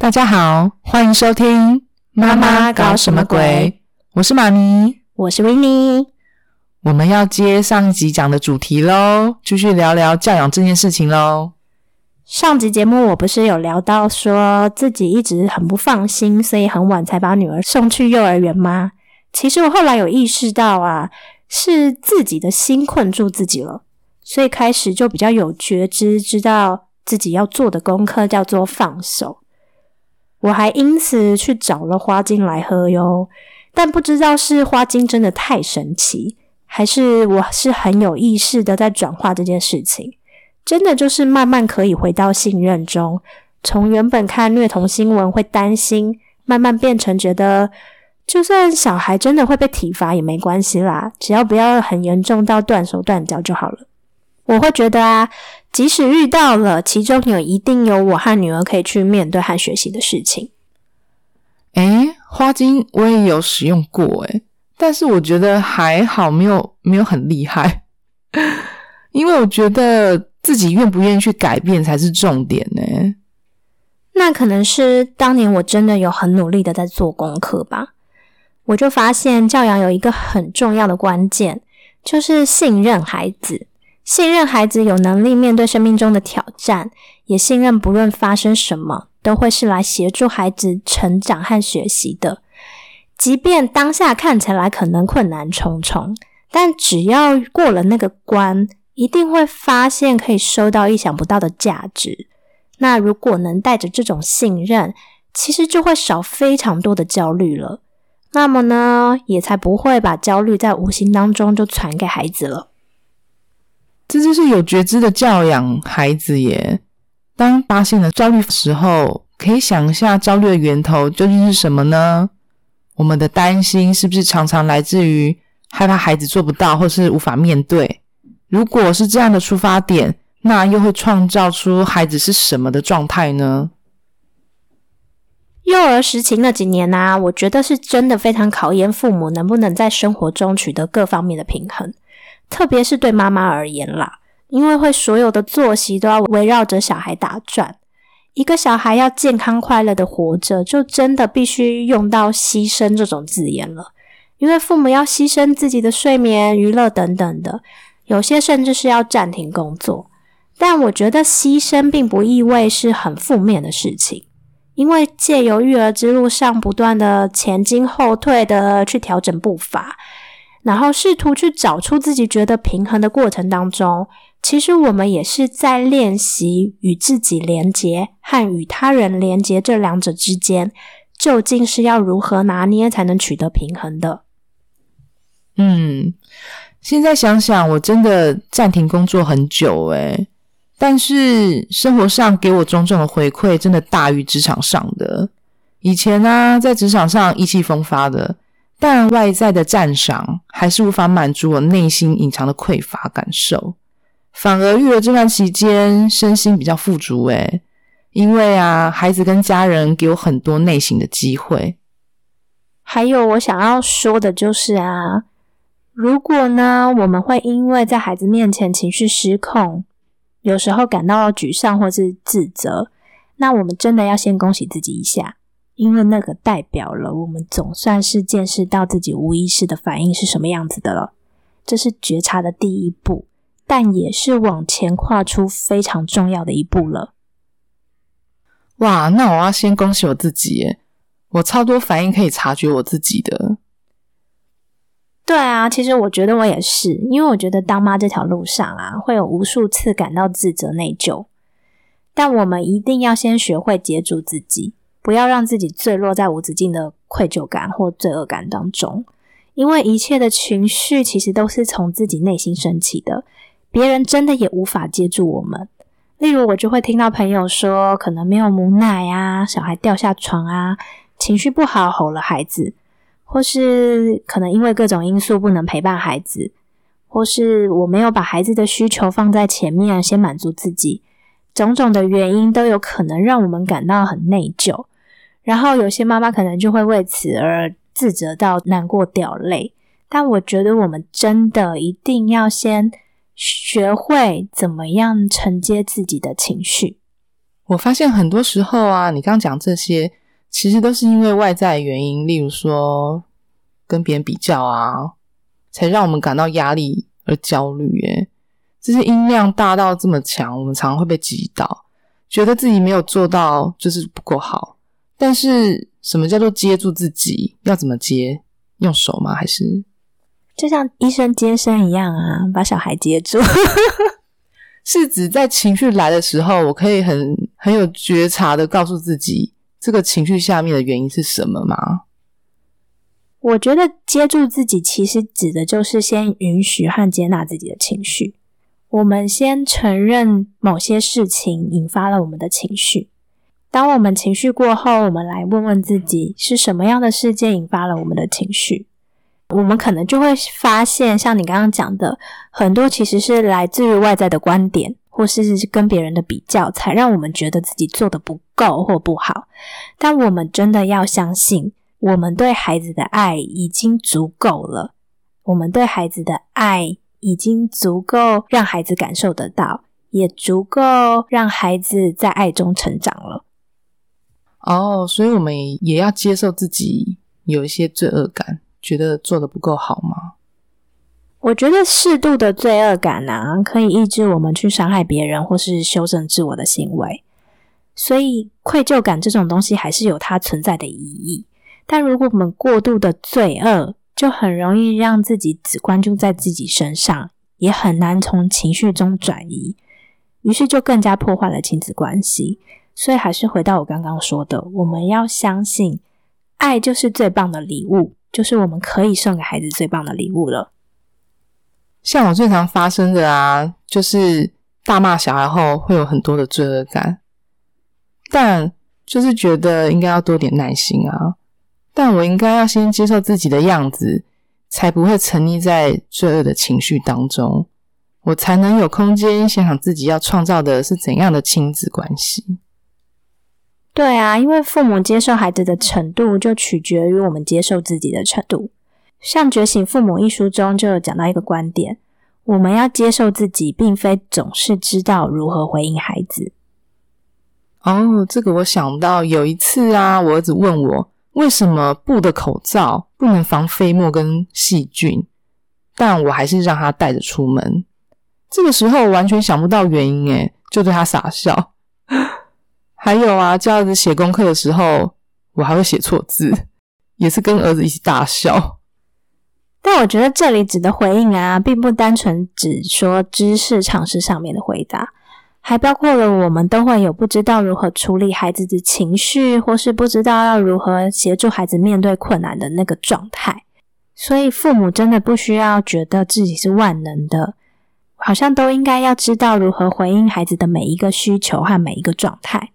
大家好，欢迎收听《妈妈搞什么鬼》，我是妈咪。我是维尼。我们要接上一集讲的主题喽，继续聊聊教养这件事情喽。上集节目我不是有聊到说自己一直很不放心，所以很晚才把女儿送去幼儿园吗？其实我后来有意识到啊，是自己的心困住自己了，所以开始就比较有觉知，知道自己要做的功课叫做放手。我还因此去找了花精来喝哟，但不知道是花精真的太神奇，还是我是很有意识的在转化这件事情。真的就是慢慢可以回到信任中，从原本看虐童新闻会担心，慢慢变成觉得，就算小孩真的会被体罚也没关系啦，只要不要很严重到断手断脚就好了。我会觉得啊，即使遇到了，其中有一定有我和女儿可以去面对和学习的事情。诶，花精我也有使用过诶，但是我觉得还好，没有没有很厉害，因为我觉得自己愿不愿意去改变才是重点呢。那可能是当年我真的有很努力的在做功课吧。我就发现教养有一个很重要的关键，就是信任孩子。信任孩子有能力面对生命中的挑战，也信任不论发生什么，都会是来协助孩子成长和学习的。即便当下看起来可能困难重重，但只要过了那个关，一定会发现可以收到意想不到的价值。那如果能带着这种信任，其实就会少非常多的焦虑了。那么呢，也才不会把焦虑在无形当中就传给孩子了。这就是有觉知的教养孩子耶。当发现了焦虑的时候，可以想一下焦虑的源头究竟是什么呢？我们的担心是不是常常来自于害怕孩子做不到，或是无法面对？如果是这样的出发点，那又会创造出孩子是什么的状态呢？幼儿时期那几年呢、我觉得是真的非常考验父母能不能在生活中取得各方面的平衡，特别是对妈妈而言啦，因为会所有的作息都要围绕着小孩打转。一个小孩要健康快乐的活着，就真的必须用到牺牲这种字眼了，因为父母要牺牲自己的睡眠、娱乐等等的，有些甚至是要暂停工作。但我觉得牺牲并不意味是很负面的事情。因为借由育儿之路上不断的前进后退的去调整步伐，然后试图去找出自己觉得平衡的过程当中，其实我们也是在练习与自己连接和与他人连接这两者之间，究竟是要如何拿捏才能取得平衡的。嗯，现在想想，我真的暂停工作很久诶，但是生活上给我种种的回馈，真的大于职场上的。以前呢、在职场上意气风发的，但外在的赞赏还是无法满足我内心隐藏的匮乏感受。反而育儿这段期间，身心比较富足诶，因为啊，孩子跟家人给我很多内心的机会。还有我想要说的就是啊，如果呢，我们会因为在孩子面前情绪失控，有时候感到沮丧或是自责，那我们真的要先恭喜自己一下，因为那个代表了我们总算是见识到自己无意识的反应是什么样子的了。这是觉察的第一步，但也是往前跨出非常重要的一步了。哇，那我要先恭喜我自己耶！我超多反应可以察觉我自己的。对啊，其实我觉得我也是，因为我觉得当妈这条路上啊，会有无数次感到自责内疚，但我们一定要先学会接住自己，不要让自己坠落在无止境的愧疚感或罪恶感当中，因为一切的情绪其实都是从自己内心升起的，别人真的也无法接住我们。例如，我就会听到朋友说，可能没有母奶啊，小孩掉下床啊，情绪不好吼了孩子，或是可能因为各种因素不能陪伴孩子，或是我没有把孩子的需求放在前面，先满足自己，种种的原因都有可能让我们感到很内疚。然后有些妈妈可能就会为此而自责到难过掉泪。但我觉得我们真的一定要先。学会怎么样承接自己的情绪。我发现很多时候啊，你刚讲这些，其实都是因为外在原因，例如说跟别人比较啊，才让我们感到压力而焦虑。耶，这些音量大到这么强，我们常常会被击倒，觉得自己没有做到就是不够好。但是什么叫做接住自己？要怎么接？用手吗？还是？就像医生接生一样啊，把小孩接住，是指在情绪来的时候，我可以很很有觉察的告诉自己，这个情绪下面的原因是什么吗？我觉得接住自己，其实指的就是先允许和接纳自己的情绪。我们先承认某些事情引发了我们的情绪。当我们情绪过后，我们来问问自己，是什么样的事件引发了我们的情绪？我们可能就会发现，像你刚刚讲的，很多其实是来自于外在的观点，或是跟别人的比较，才让我们觉得自己做的不够或不好。但我们真的要相信，我们对孩子的爱已经足够了，我们对孩子的爱已经足够让孩子感受得到，也足够让孩子在爱中成长。哦，所以我们也要接受自己有一些罪恶感。觉得做的不够好吗？我觉得适度的罪恶感啊，可以抑制我们去伤害别人或是修正自我的行为。所以愧疚感这种东西还是有它存在的意义。但如果我们过度的罪恶，就很容易让自己只关注在自己身上，也很难从情绪中转移，于是就更加破坏了亲子关系。所以还是回到我刚刚说的，我们要相信，爱就是最棒的礼物。就是我们可以送给孩子最棒的礼物了。像我最常发生的啊，就是大骂小孩后会有很多的罪恶感，但就是觉得应该要多点耐心啊。但我应该要先接受自己的样子，才不会沉溺在罪恶的情绪当中，我才能有空间想想自己要创造的是怎样的亲子关系。对啊，因为父母接受孩子的程度，就取决于我们接受自己的程度。像《觉醒父母》一书中就有讲到一个观点：我们要接受自己，并非总是知道如何回应孩子。哦，这个我想到有一次啊，我儿子问我为什么布的口罩不能防飞沫跟细菌，但我还是让他带着出门。这个时候完全想不到原因，诶就对他傻笑。还有啊，叫儿子写功课的时候，我还会写错字，也是跟儿子一起大笑。但我觉得这里指的回应啊，并不单纯只说知识常识上面的回答，还包括了我们都会有不知道如何处理孩子的情绪，或是不知道要如何协助孩子面对困难的那个状态。所以父母真的不需要觉得自己是万能的，好像都应该要知道如何回应孩子的每一个需求和每一个状态。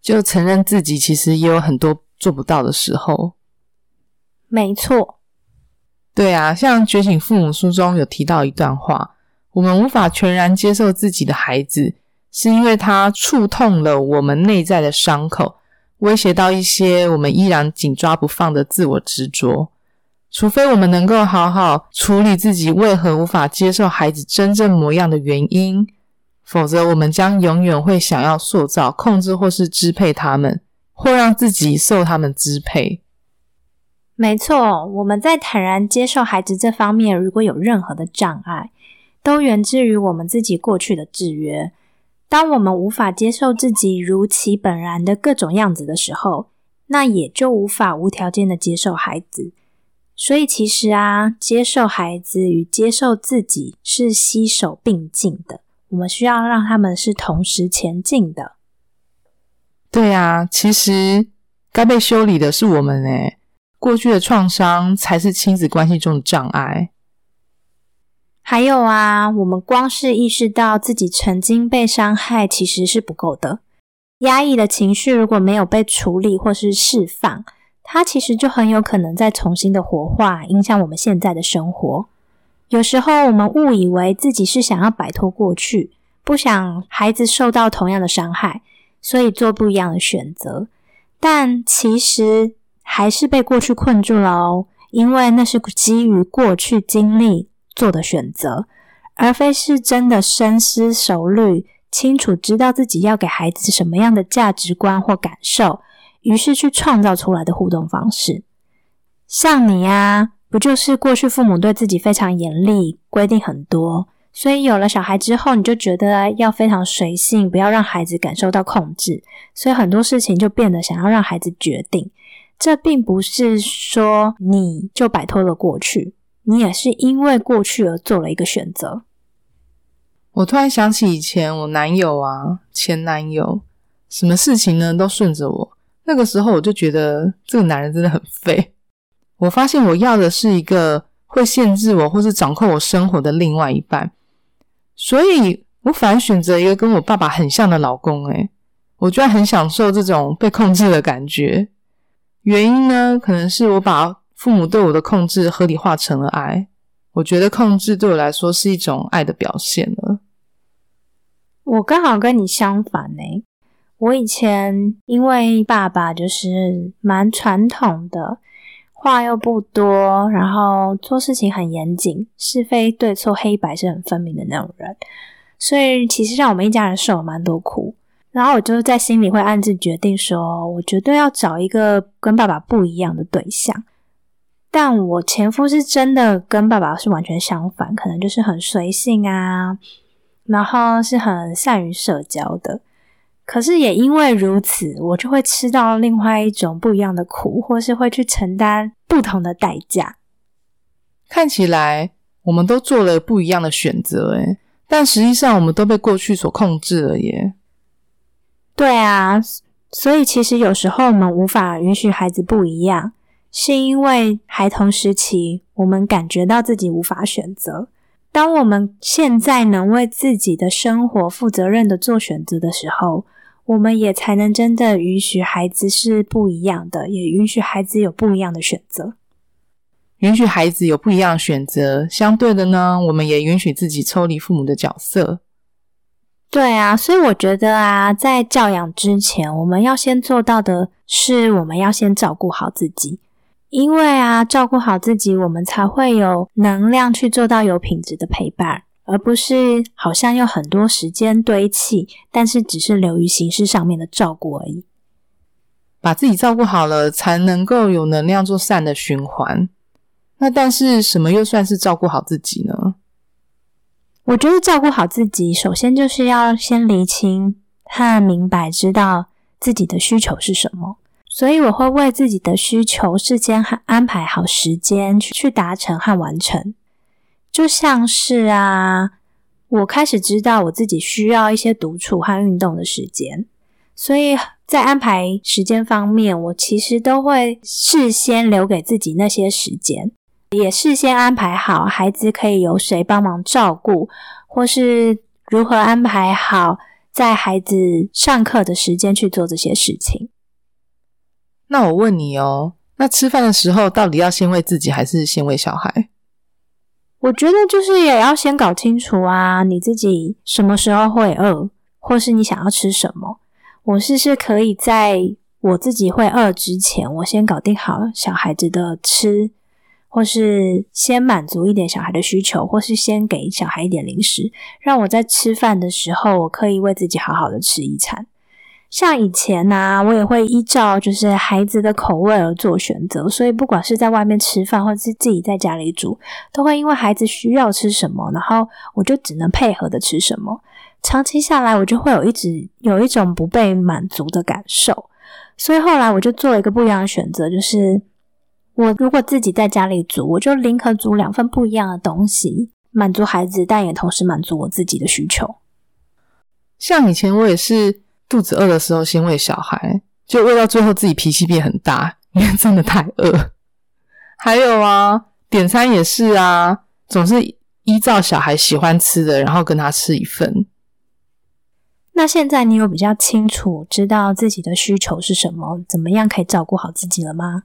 就承认自己其实也有很多做不到的时候。没错，对啊，像《觉醒父母》书中有提到一段话：我们无法全然接受自己的孩子，是因为他触痛了我们内在的伤口，威胁到一些我们依然紧抓不放的自我执着。除非我们能够好好处理自己为何无法接受孩子真正模样的原因。否则，我们将永远会想要塑造、控制或是支配他们，或让自己受他们支配。没错，我们在坦然接受孩子这方面，如果有任何的障碍，都源自于我们自己过去的制约。当我们无法接受自己如其本然的各种样子的时候，那也就无法无条件的接受孩子。所以，其实啊，接受孩子与接受自己是携手并进的。我们需要让他们是同时前进的。对啊，其实该被修理的是我们诶，过去的创伤才是亲子关系中的障碍。还有啊，我们光是意识到自己曾经被伤害，其实是不够的。压抑的情绪如果没有被处理或是释放，它其实就很有可能再重新的活化，影响我们现在的生活。有时候我们误以为自己是想要摆脱过去，不想孩子受到同样的伤害，所以做不一样的选择。但其实还是被过去困住了哦，因为那是基于过去经历做的选择，而非是真的深思熟虑、清楚知道自己要给孩子什么样的价值观或感受，于是去创造出来的互动方式。像你呀，不就是过去父母对自己非常严厉，规定很多？所以有了小孩之后，你就觉得要非常随性，不要让孩子感受到控制，所以很多事情就变得想要让孩子决定。这并不是说你就摆脱了过去，你也是因为过去而做了一个选择。我突然想起以前我男友啊，前男友，什么事情呢都顺着我。那个时候我就觉得这个男人真的很废。我发现我要的是一个会限制我或是掌控我生活的另外一半。所以我反而选择一个跟我爸爸很像的老公，诶我居然很享受这种被控制的感觉。原因呢，可能是我把父母对我的控制合理化成了爱。我觉得控制对我来说是一种爱的表现了。我刚好跟你相反呢。我以前因为爸爸就是蛮传统的。话又不多，然后做事情很严谨，是非对错黑白是很分明的那种人，所以其实让我们一家人受了蛮多苦。然后我就在心里会暗自决定说，我绝对要找一个跟爸爸不一样的对象。但我前夫是真的跟爸爸是完全相反，可能就是很随性啊，然后是很善于社交的。可是也因为如此，我就会吃到另外一种不一样的苦，或是会去承担不同的代价。看起来我们都做了不一样的选择，诶但实际上我们都被过去所控制了耶。对啊，所以其实有时候我们无法允许孩子不一样，是因为孩童时期我们感觉到自己无法选择。当我们现在能为自己的生活负责任的做选择的时候，我们也才能真的允许孩子是不一样的，也允许孩子有不一样的选择。允许孩子有不一样的选择，相对的呢，我们也允许自己抽离父母的角色。对啊，所以我觉得啊，在教养之前，我们要先做到的是，我们要先照顾好自己。因为啊，照顾好自己，我们才会有能量去做到有品质的陪伴。而不是好像有很多时间堆砌，但是只是流于形式上面的照顾而已。把自己照顾好了，才能够有能量做善的循环。那但是什么又算是照顾好自己呢？我觉得照顾好自己，首先就是要先厘清和明白，知道自己的需求是什么。所以我会为自己的需求事先安排好时间去去达成和完成。就像是啊，我开始知道我自己需要一些独处和运动的时间，所以在安排时间方面，我其实都会事先留给自己那些时间，也事先安排好孩子可以由谁帮忙照顾，或是如何安排好在孩子上课的时间去做这些事情。那我问你哦，那吃饭的时候到底要先喂自己，还是先喂小孩？我觉得就是也要先搞清楚啊，你自己什么时候会饿，或是你想要吃什么。我试试可以在我自己会饿之前，我先搞定好小孩子的吃，或是先满足一点小孩的需求，或是先给小孩一点零食，让我在吃饭的时候，我可以为自己好好的吃一餐。像以前呢，我也会依照就是孩子的口味而做选择，所以不管是在外面吃饭，或者是自己在家里煮，都会因为孩子需要吃什么，然后我就只能配合的吃什么。长期下来，我就会有一直有一种不被满足的感受，所以后来我就做了一个不一样的选择，就是我如果自己在家里煮，我就宁可煮两份不一样的东西，满足孩子，但也同时满足我自己的需求。像以前我也是。肚子饿的时候先喂小孩，就喂到最后自己脾气变很大，因为真的太饿。还有啊，点餐也是啊，总是依照小孩喜欢吃的，然后跟他吃一份。那现在你有比较清楚知道自己的需求是什么，怎么样可以照顾好自己了吗？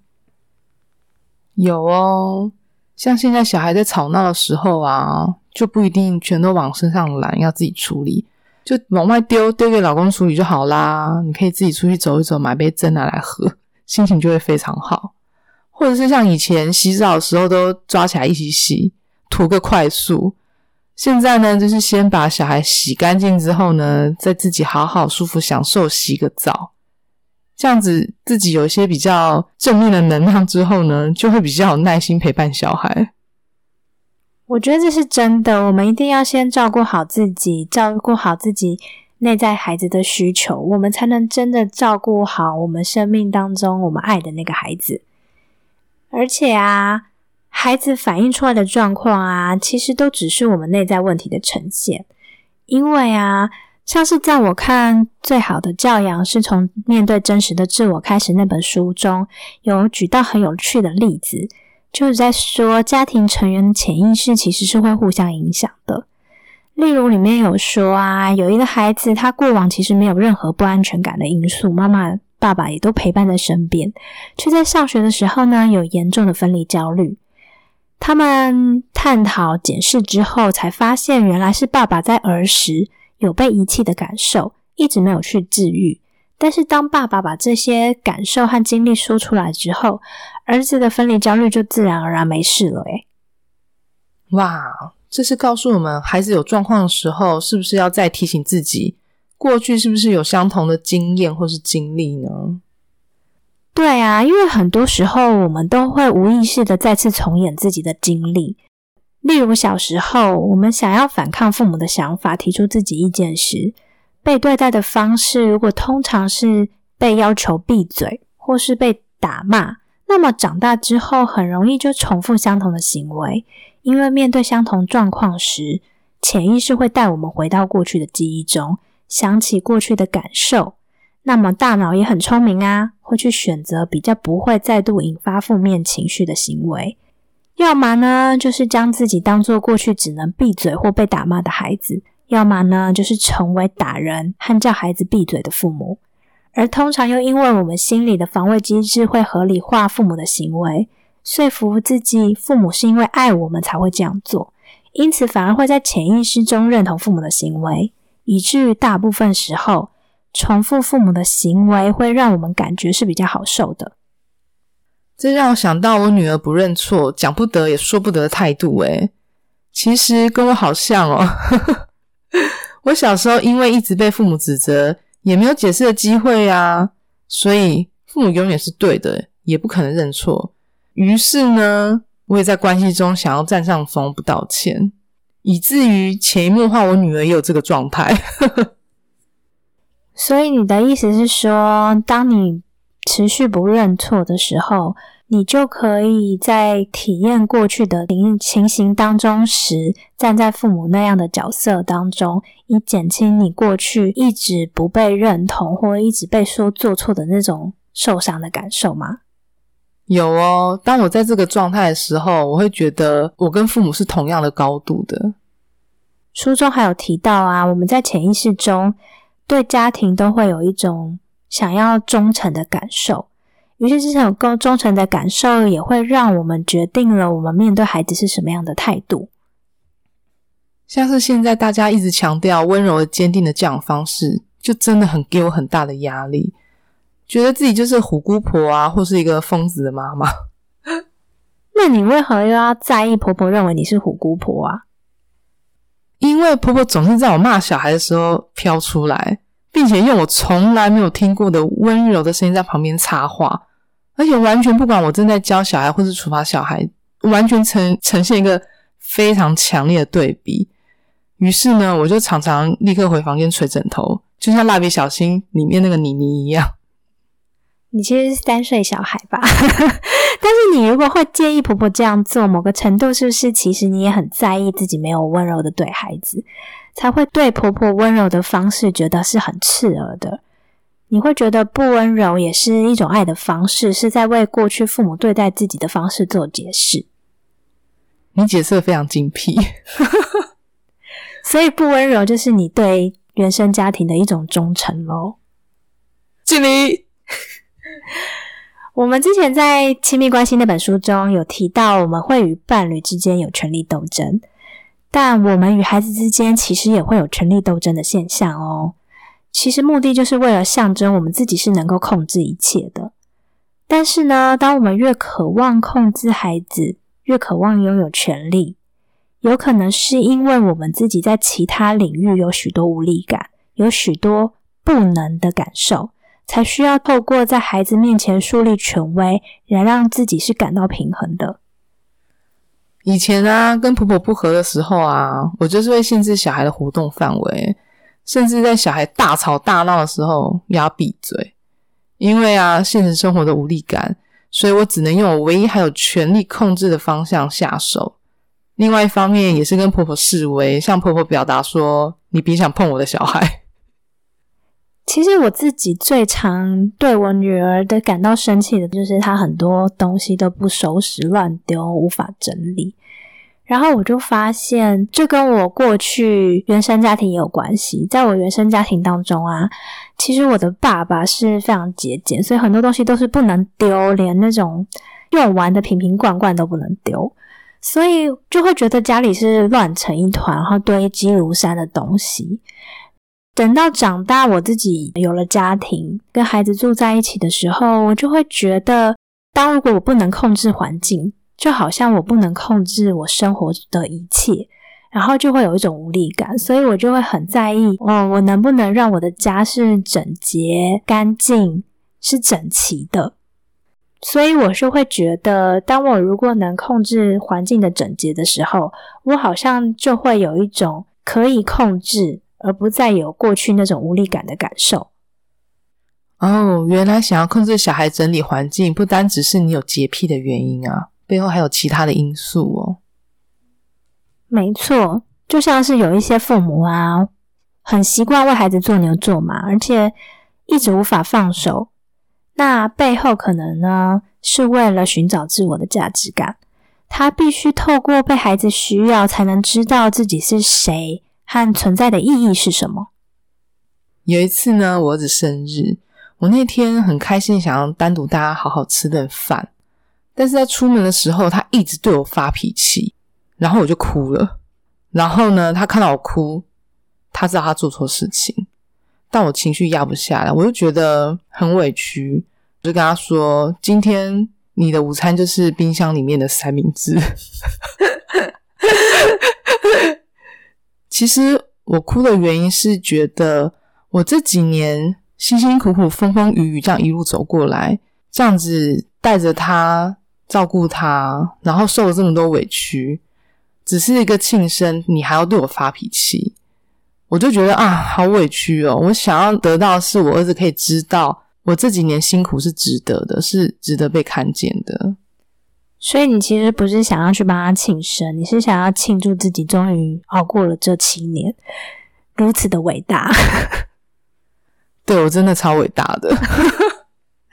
有哦，像现在小孩在吵闹的时候啊，就不一定全都往身上揽，要自己处理，就往外丢，丢给老公处理就好啦。你可以自己出去走一走，买杯蒸拿来喝，心情就会非常好。或者是像以前洗澡的时候，都抓起来一起洗，图个快速。现在呢，就是先把小孩洗干净之后呢，再自己好好舒服享受洗个澡。这样子自己有一些比较正面的能量之后呢，就会比较有耐心陪伴小孩。我觉得这是真的，我们一定要先照顾好自己，照顾好自己内在孩子的需求，我们才能真的照顾好我们生命当中我们爱的那个孩子。而且啊。孩子反映出来的状况啊，其实都只是我们内在问题的呈现。因为啊，像是在我看《最好的教养是从面对真实的自我开始》那本书中，有举到很有趣的例子，就是在说家庭成员的潜意识其实是会互相影响的。例如里面有说啊，有一个孩子他过往其实没有任何不安全感的因素，妈妈、爸爸也都陪伴在身边，却在上学的时候呢，有严重的分离焦虑。他们探讨检视之后，才发现原来是爸爸在儿时有被遗弃的感受，一直没有去治愈。但是当爸爸把这些感受和经历说出来之后，儿子的分离焦虑就自然而然没事了。诶哇，这是告诉我们，孩子有状况的时候，是不是要再提醒自己，过去是不是有相同的经验或是经历呢？对啊，因为很多时候我们都会无意识的再次重演自己的经历。例如小时候，我们想要反抗父母的想法，提出自己意见时，被对待的方式如果通常是被要求闭嘴，或是被打骂，那么长大之后很容易就重复相同的行为。因为面对相同状况时，潜意识会带我们回到过去的记忆中，想起过去的感受。那么大脑也很聪明啊，会去选择比较不会再度引发负面情绪的行为，要么呢就是将自己当做过去只能闭嘴或被打骂的孩子，要么呢就是成为打人和叫孩子闭嘴的父母。而通常又因为我们心里的防卫机制会合理化父母的行为，说服自己父母是因为爱我们才会这样做，因此反而会在潜意识中认同父母的行为，以至于大部分时候。重复父母的行为会让我们感觉是比较好受的。这让我想到我女儿不认错、讲不得也说不得的态度。诶其实跟我好像哦。我小时候因为一直被父母指责，也没有解释的机会啊，所以父母永远是对的，也不可能认错。于是呢，我也在关系中想要占上风，不道歉，以至于潜移默化，我女儿也有这个状态。所以你的意思是说，当你持续不认错的时候，你就可以在体验过去的情情形当中时，站在父母那样的角色当中，以减轻你过去一直不被认同或一直被说做错的那种受伤的感受吗？有哦，当我在这个状态的时候，我会觉得我跟父母是同样的高度的。书中还有提到啊，我们在潜意识中。对家庭都会有一种想要忠诚的感受，于是这种够忠诚的感受也会让我们决定了我们面对孩子是什么样的态度。像是现在大家一直强调温柔、坚定的教养方式，就真的很给我很大的压力，觉得自己就是虎姑婆啊，或是一个疯子的妈妈。那你为何又要在意婆婆认为你是虎姑婆啊？因为婆婆总是在我骂小孩的时候飘出来，并且用我从来没有听过的温柔的声音在旁边插话，而且完全不管我正在教小孩或是处罚小孩，完全呈呈现一个非常强烈的对比。于是呢，我就常常立刻回房间捶枕头，就像蜡笔小新里面那个妮妮一样。你其实是三岁小孩吧？但是你如果会介意婆婆这样做，某个程度是不是其实你也很在意自己没有温柔的对孩子，才会对婆婆温柔的方式觉得是很刺耳的？你会觉得不温柔也是一种爱的方式，是在为过去父母对待自己的方式做解释。你解释的非常精辟。所以不温柔就是你对原生家庭的一种忠诚喽。敬礼。我们之前在《亲密关系》那本书中有提到，我们会与伴侣之间有权力斗争，但我们与孩子之间其实也会有权力斗争的现象哦。其实目的就是为了象征我们自己是能够控制一切的。但是呢，当我们越渴望控制孩子，越渴望拥有权利，有可能是因为我们自己在其他领域有许多无力感，有许多不能的感受，才需要透过在孩子面前树立权威，来让自己是感到平衡的。以前啊，跟婆婆不和的时候啊，我就是会限制小孩的活动范围，甚至在小孩大吵大闹的时候，要闭嘴。因为啊，现实生活的无力感，所以我只能用我唯一还有权力控制的方向下手。另外一方面，也是跟婆婆示威，向婆婆表达说：“你别想碰我的小孩。”其实我自己最常对我女儿的感到生气的，就是她很多东西都不收拾、乱丢、无法整理。然后我就发现，这跟我过去原生家庭也有关系。在我原生家庭当中啊，其实我的爸爸是非常节俭，所以很多东西都是不能丢，连那种用完的瓶瓶罐罐都不能丢，所以就会觉得家里是乱成一团，然后堆积如山的东西。等到长大，我自己有了家庭，跟孩子住在一起的时候，我就会觉得，当如果我不能控制环境。就好像我不能控制我生活的一切，然后就会有一种无力感，所以我就会很在意，哦，我能不能让我的家是整洁、干净、是整齐的？所以我是会觉得，当我如果能控制环境的整洁的时候，我好像就会有一种可以控制，而不再有过去那种无力感的感受。哦，原来想要控制小孩整理环境，不单只是你有洁癖的原因啊。背后还有其他的因素哦。没错，就像是有一些父母啊，很习惯为孩子做牛做马，而且一直无法放手。那背后可能呢，是为了寻找自我的价值感。他必须透过被孩子需要，才能知道自己是谁和存在的意义是什么。有一次呢，我儿子生日，我那天很开心，想要单独大家好好吃顿饭。但是在出门的时候，他一直对我发脾气，然后我就哭了。然后呢，他看到我哭，他知道他做错事情，但我情绪压不下来，我就觉得很委屈，我就跟他说：“今天你的午餐就是冰箱里面的三明治。” 其实我哭的原因是觉得我这几年辛辛苦苦、风风雨雨这样一路走过来，这样子带着他。照顾他，然后受了这么多委屈，只是一个庆生，你还要对我发脾气，我就觉得啊，好委屈哦！我想要得到是我儿子可以知道，我这几年辛苦是值得的，是值得被看见的。所以你其实不是想要去帮他庆生，你是想要庆祝自己终于熬过了这七年，如此的伟大。对我真的超伟大的。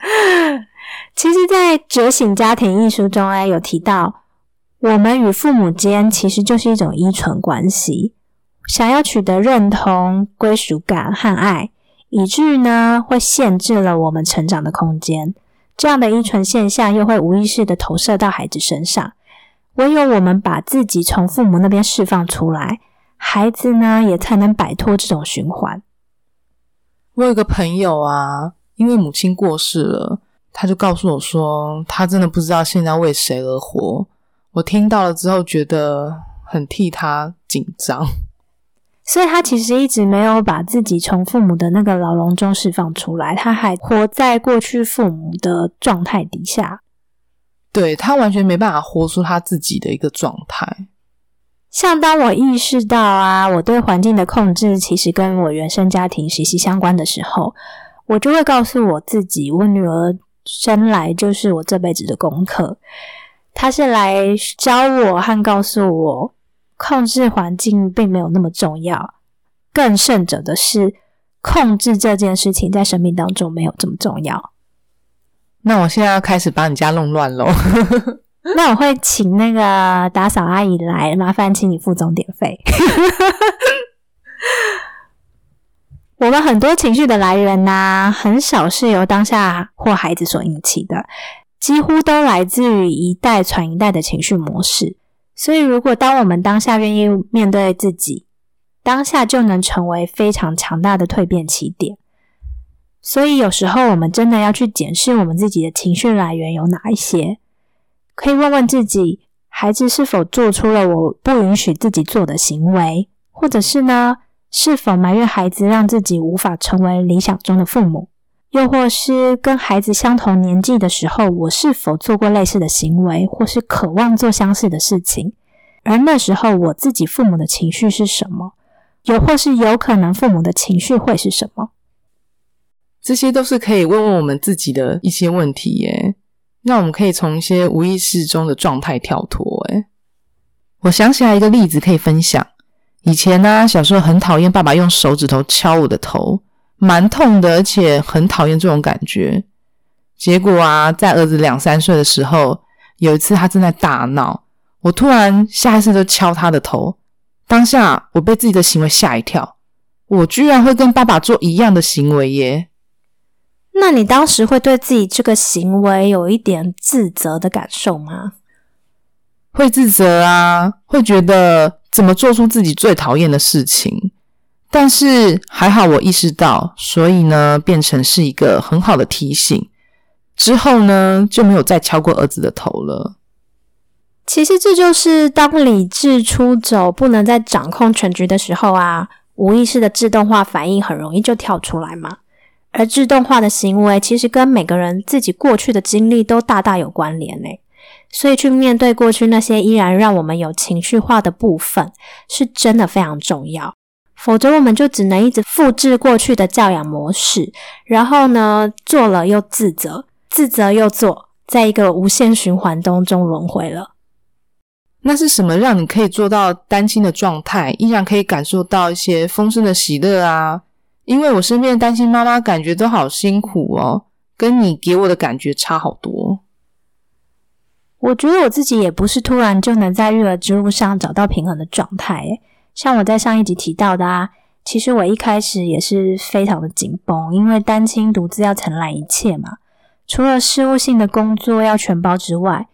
其实，在《觉醒家庭》一书中，哎，有提到，我们与父母间其实就是一种依存关系，想要取得认同、归属感和爱，以至于呢，会限制了我们成长的空间。这样的依存现象，又会无意识的投射到孩子身上。唯有我们把自己从父母那边释放出来，孩子呢，也才能摆脱这种循环。我有个朋友啊，因为母亲过世了。他就告诉我说，他真的不知道现在为谁而活。我听到了之后，觉得很替他紧张。所以，他其实一直没有把自己从父母的那个牢笼中释放出来，他还活在过去父母的状态底下。对他完全没办法活出他自己的一个状态。像当我意识到啊，我对环境的控制其实跟我原生家庭息息相关的时候，我就会告诉我自己，我女儿。生来就是我这辈子的功课，她是来教我和告诉我，控制环境并没有那么重要，更甚者的是，控制这件事情在生命当中没有这么重要。那我现在要开始把你家弄乱喽。那我会请那个打扫阿姨来，麻烦请你付钟点费。我们很多情绪的来源呢，很少是由当下或孩子所引起的，几乎都来自于一代传一代的情绪模式。所以，如果当我们当下愿意面对自己，当下就能成为非常强大的蜕变起点。所以，有时候我们真的要去检视我们自己的情绪来源有哪一些，可以问问自己：孩子是否做出了我不允许自己做的行为，或者是呢？是否埋怨孩子让自己无法成为理想中的父母？又或是跟孩子相同年纪的时候，我是否做过类似的行为，或是渴望做相似的事情？而那时候我自己父母的情绪是什么？又或是有可能父母的情绪会是什么？这些都是可以问问我们自己的一些问题耶。那我们可以从一些无意识中的状态跳脱。诶我想起来一个例子可以分享。以前呢，小时候很讨厌爸爸用手指头敲我的头，蛮痛的，而且很讨厌这种感觉。结果啊，在儿子两三岁的时候，有一次他正在大闹，我突然下意识就敲他的头。当下我被自己的行为吓一跳，我居然会跟爸爸做一样的行为耶！那你当时会对自己这个行为有一点自责的感受吗？会自责啊，会觉得。怎么做出自己最讨厌的事情？但是还好我意识到，所以呢，变成是一个很好的提醒。之后呢，就没有再敲过儿子的头了。其实这就是当理智出走，不能再掌控全局的时候啊，无意识的自动化反应很容易就跳出来嘛。而自动化的行为，其实跟每个人自己过去的经历都大大有关联呢。所以，去面对过去那些依然让我们有情绪化的部分，是真的非常重要。否则，我们就只能一直复制过去的教养模式，然后呢，做了又自责，自责又做，在一个无限循环当中轮回了。那是什么让你可以做到单亲的状态，依然可以感受到一些丰盛的喜乐啊？因为我身边的单亲妈妈感觉都好辛苦哦，跟你给我的感觉差好多。我觉得我自己也不是突然就能在育儿之路上找到平衡的状态。像我在上一集提到的啊，其实我一开始也是非常的紧绷，因为单亲独自要承揽一切嘛。除了事务性的工作要全包之外，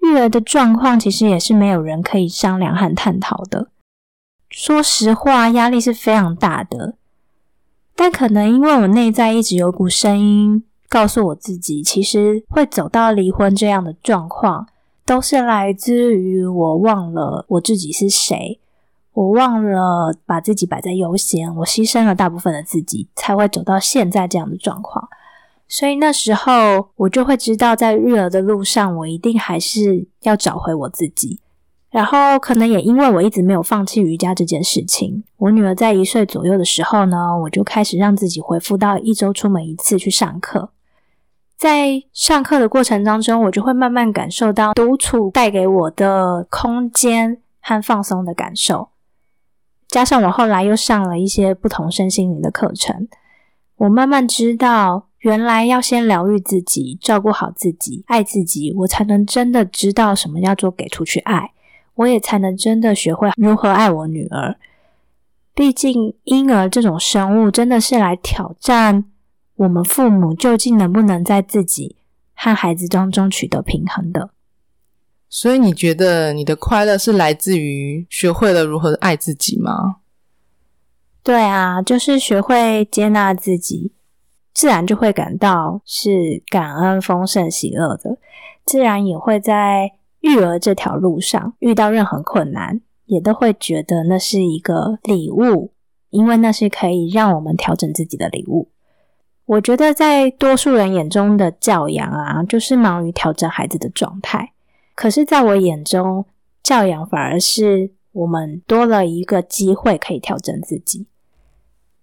育儿的状况其实也是没有人可以商量和探讨的。说实话，压力是非常大的。但可能因为我内在一直有股声音。告诉我自己，其实会走到离婚这样的状况，都是来自于我忘了我自己是谁，我忘了把自己摆在优先，我牺牲了大部分的自己，才会走到现在这样的状况。所以那时候我就会知道，在育儿的路上，我一定还是要找回我自己。然后可能也因为我一直没有放弃瑜伽这件事情，我女儿在一岁左右的时候呢，我就开始让自己恢复到一周出门一次去上课。在上课的过程当中，我就会慢慢感受到独处带给我的空间和放松的感受。加上我后来又上了一些不同身心灵的课程，我慢慢知道，原来要先疗愈自己，照顾好自己，爱自己，我才能真的知道什么叫做给出去爱，我也才能真的学会如何爱我女儿。毕竟婴儿这种生物真的是来挑战。我们父母究竟能不能在自己和孩子当中取得平衡的？所以你觉得你的快乐是来自于学会了如何爱自己吗？对啊，就是学会接纳自己，自然就会感到是感恩、丰盛、喜乐的。自然也会在育儿这条路上遇到任何困难，也都会觉得那是一个礼物，因为那是可以让我们调整自己的礼物。我觉得，在多数人眼中的教养啊，就是忙于调整孩子的状态。可是，在我眼中，教养反而是我们多了一个机会可以调整自己。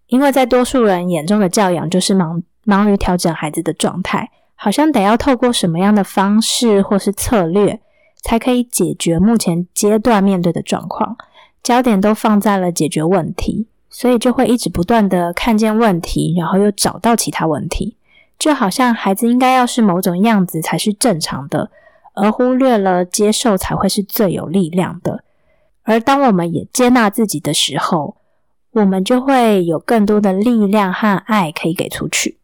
因为在多数人眼中的教养，就是忙忙于调整孩子的状态，好像得要透过什么样的方式或是策略，才可以解决目前阶段面对的状况，焦点都放在了解决问题。所以就会一直不断的看见问题，然后又找到其他问题，就好像孩子应该要是某种样子才是正常的，而忽略了接受才会是最有力量的。而当我们也接纳自己的时候，我们就会有更多的力量和爱可以给出去。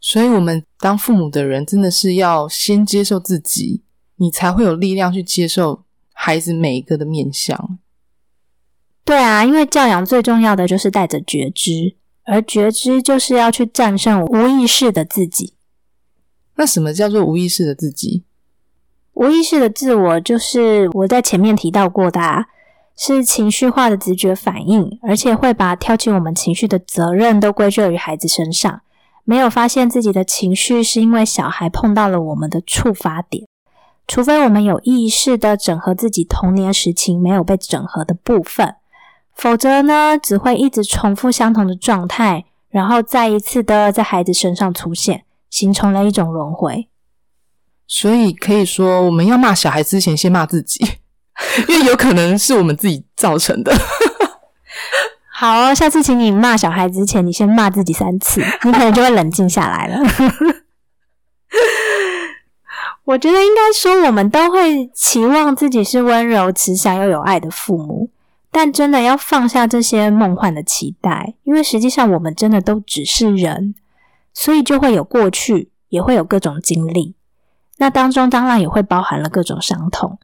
所以，我们当父母的人，真的是要先接受自己，你才会有力量去接受孩子每一个的面相。对啊，因为教养最重要的就是带着觉知，而觉知就是要去战胜无意识的自己。那什么叫做无意识的自己？无意识的自我，就是我在前面提到过的，啊，是情绪化的直觉反应，而且会把挑起我们情绪的责任都归咎于孩子身上，没有发现自己的情绪是因为小孩碰到了我们的触发点。除非我们有意识的整合自己童年时期没有被整合的部分，否则呢，只会一直重复相同的状态，然后再一次的在孩子身上出现，形成了一种轮回。所以可以说，我们要骂小孩之前，先骂自己，因为有可能是我们自己造成的。好，下次请你骂小孩之前，你先骂自己三次，你可能就会冷静下来了。我觉得应该说，我们都会期望自己是温柔、慈祥又有爱的父母，但真的要放下这些梦幻的期待，因为实际上我们真的都只是人，所以就会有过去，也会有各种经历。那当中当然也会包含了各种伤痛，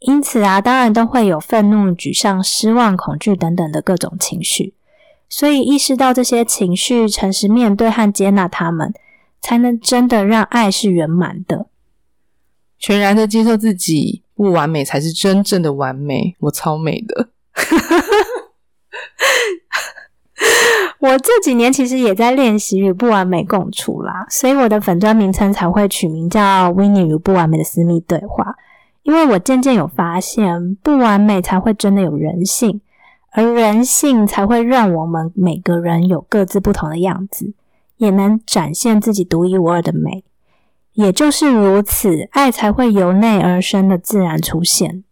因此啊，当然都会有愤怒、沮丧、失望、恐惧等等的各种情绪。所以意识到这些情绪，诚实面对和接纳他们，才能真的让爱是圆满的。全然的接受自己不完美，才是真正的完美。我超美的。我这几年其实也在练习与不完美共处啦，所以我的粉砖名称才会取名叫 “Winnie 与不完美的私密对话”。因为我渐渐有发现，不完美才会真的有人性，而人性才会让我们每个人有各自不同的样子，也能展现自己独一无二的美。也就是如此，爱才会由内而生的自然出现。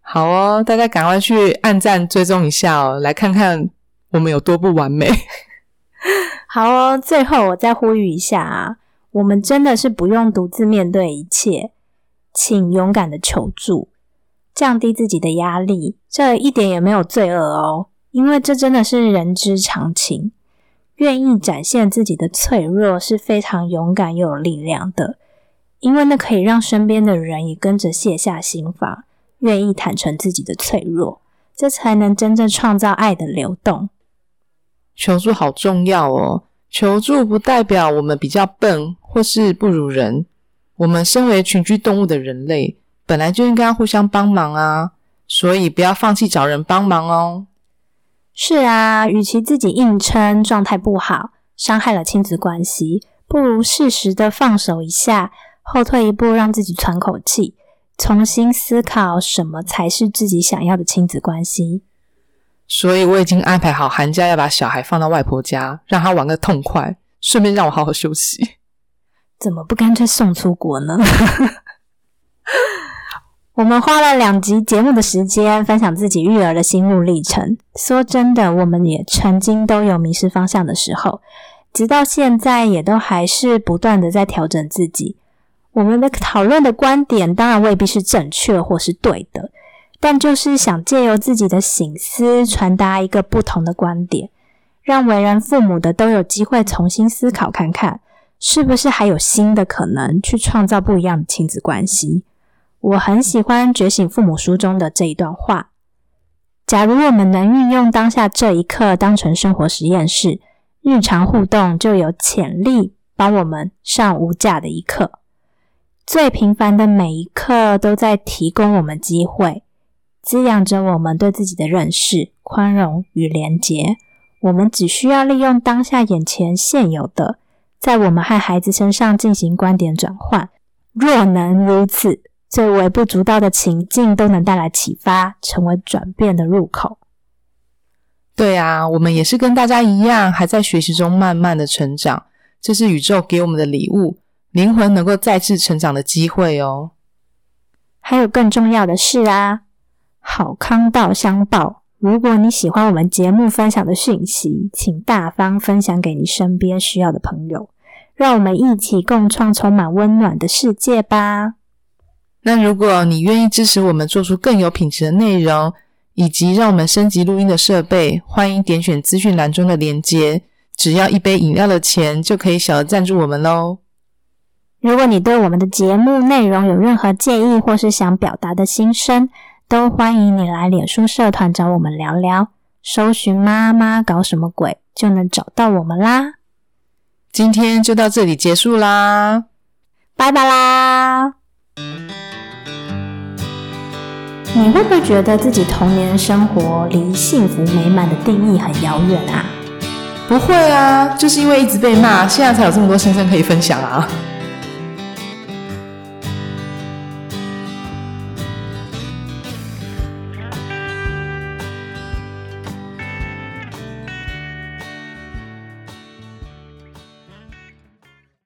好哦，大家赶快去按赞追踪一下哦，来看看。我们有多不完美？好哦，最后我再呼吁一下啊，我们真的是不用独自面对一切，请勇敢的求助，降低自己的压力，这一点也没有罪恶哦，因为这真的是人之常情。愿意展现自己的脆弱是非常勇敢又有力量的，因为那可以让身边的人也跟着卸下心防，愿意坦诚自己的脆弱，这才能真正创造爱的流动。求助好重要哦！求助不代表我们比较笨或是不如人。我们身为群居动物的人类，本来就应该互相帮忙啊！所以不要放弃找人帮忙哦。是啊，与其自己硬撑，状态不好，伤害了亲子关系，不如适时的放手一下，后退一步，让自己喘口气，重新思考什么才是自己想要的亲子关系。所以我已经安排好寒假要把小孩放到外婆家，让他玩个痛快，顺便让我好好休息。怎么不干脆送出国呢？我们花了两集节目的时间分享自己育儿的心路历程。说真的，我们也曾经都有迷失方向的时候，直到现在也都还是不断的在调整自己。我们的讨论的观点当然未必是正确或是对的。但就是想借由自己的醒思，传达一个不同的观点，让为人父母的都有机会重新思考，看看是不是还有新的可能去创造不一样的亲子关系。我很喜欢《觉醒父母》书中的这一段话：假如我们能运用当下这一刻当成生活实验室，日常互动就有潜力帮我们上无价的一课。最平凡的每一刻都在提供我们机会。滋养着我们对自己的认识、宽容与连结。我们只需要利用当下眼前现有的，在我们和孩子身上进行观点转换。若能如此，最微不足道的情境都能带来启发，成为转变的入口。对啊，我们也是跟大家一样，还在学习中慢慢的成长。这是宇宙给我们的礼物，灵魂能够再次成长的机会哦。还有更重要的是啊。好康道相报！如果你喜欢我们节目分享的讯息，请大方分享给你身边需要的朋友，让我们一起共创充满温暖的世界吧。那如果你愿意支持我们做出更有品质的内容，以及让我们升级录音的设备，欢迎点选资讯栏中的链接，只要一杯饮料的钱就可以小额赞助我们喽。如果你对我们的节目内容有任何建议，或是想表达的心声，都欢迎你来脸书社团找我们聊聊，搜寻“妈妈搞什么鬼”就能找到我们啦。今天就到这里结束啦，拜拜啦！你会不会觉得自己童年生活离幸福美满的定义很遥远啊？不会啊，就是因为一直被骂，现在才有这么多先生可以分享啊。